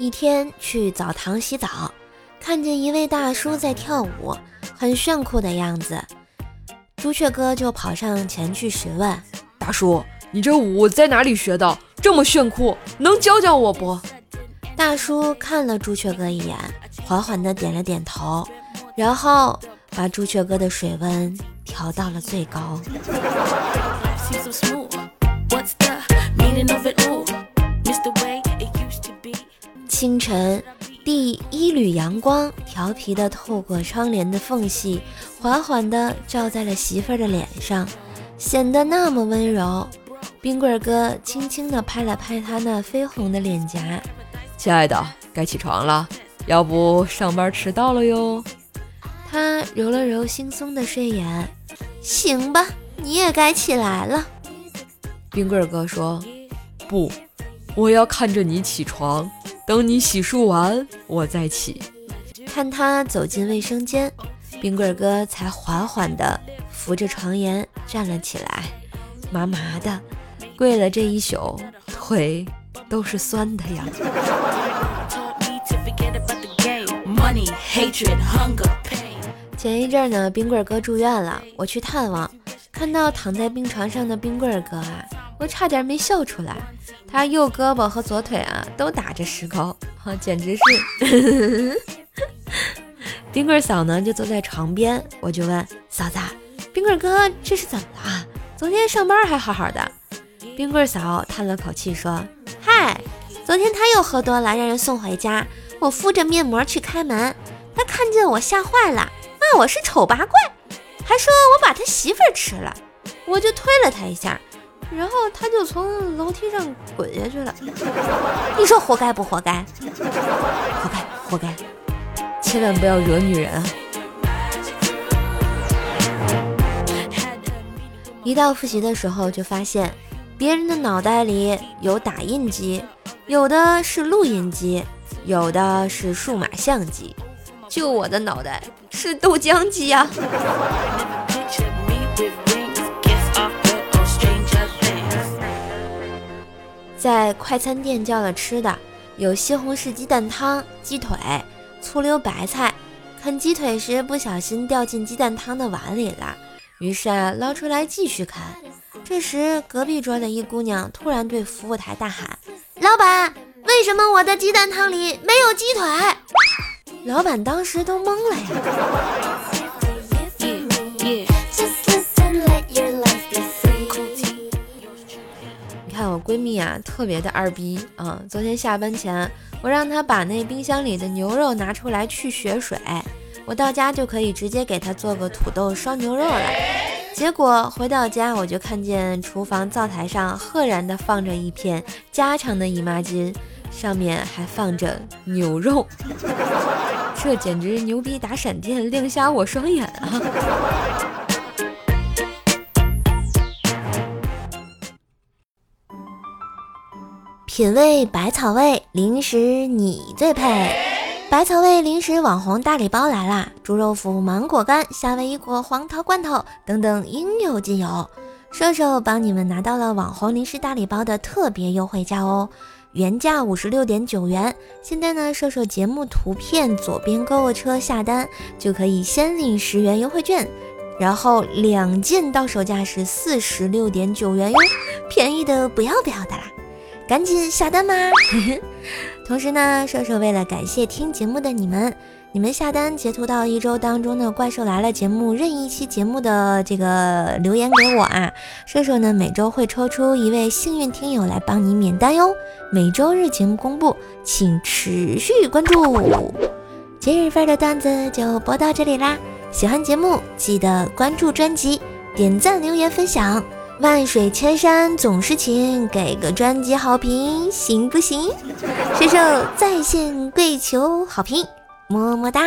一天去澡堂洗澡，看见一位大叔在跳舞，很炫酷的样子。朱雀哥就跑上前去询问：“大叔，你这舞在哪里学的？这么炫酷，能教教我不？”大叔看了朱雀哥一眼，缓缓地点了点头，然后把朱雀哥的水温调到了最高。清晨，第一缕阳光调皮地透过窗帘的缝隙，缓缓地照在了媳妇儿的脸上，显得那么温柔。冰棍哥轻轻地拍了拍她那绯红的脸颊：“亲爱的，该起床了，要不上班迟到了哟。”他揉了揉惺忪的睡眼：“行吧，你也该起来了。”冰棍哥说：“不，我要看着你起床。”等你洗漱完，我再起。看他走进卫生间，冰棍哥才缓缓地扶着床沿站了起来，麻麻的，跪了这一宿，腿都是酸的呀。前一阵呢，冰棍哥住院了，我去探望，看到躺在病床上的冰棍哥啊。我差点没笑出来，他右胳膊和左腿啊都打着石膏，啊，简直是。冰棍嫂呢就坐在床边，我就问嫂子：“冰棍哥这是怎么了？昨天上班还好好的。”冰棍嫂叹了口气说：“嗨，昨天他又喝多了，让人送回家。我敷着面膜去开门，他看见我吓坏了，骂我是丑八怪，还说我把他媳妇儿吃了。我就推了他一下。”然后他就从楼梯上滚下去了。你说活该不活该？活该，活该！千万不要惹女人啊！一到复习的时候，就发现别人的脑袋里有打印机，有的是录音机，有的是数码相机，就我的脑袋是豆浆机啊！在快餐店叫了吃的，有西红柿鸡蛋汤、鸡腿、醋溜白菜。啃鸡腿时不小心掉进鸡蛋汤的碗里了，于是啊捞出来继续啃。这时隔壁桌的一姑娘突然对服务台大喊：“老板，为什么我的鸡蛋汤里没有鸡腿？”老板当时都懵了呀。闺蜜啊，特别的二逼啊！昨天下班前，我让她把那冰箱里的牛肉拿出来去血水，我到家就可以直接给她做个土豆烧牛肉了。结果回到家，我就看见厨房灶台上赫然的放着一片家常的姨妈巾，上面还放着牛肉，这简直牛逼打闪电，亮瞎我双眼啊！品味百草味零食，你最配！百草味零食网红大礼包来啦！猪肉脯、芒果干、夏威夷果、黄桃罐头等等应有尽有。瘦瘦帮你们拿到了网红零食大礼包的特别优惠价哦，原价五十六点九元，现在呢，瘦瘦节目图片左边购物车下单就可以先领十元优惠券，然后两件到手价是四十六点九元哟，便宜的不要不要的啦！赶紧下单吧？同时呢，射手为了感谢听节目的你们，你们下单截图到一周当中的《怪兽来了》节目任意一期节目的这个留言给我啊，射手呢每周会抽出一位幸运听友来帮你免单哟。每周日节目公布，请持续关注。今日份的段子就播到这里啦，喜欢节目记得关注专辑，点赞、留言、分享。万水千山总是情，给个专辑好评行不行？射手在线跪求好评，么么哒。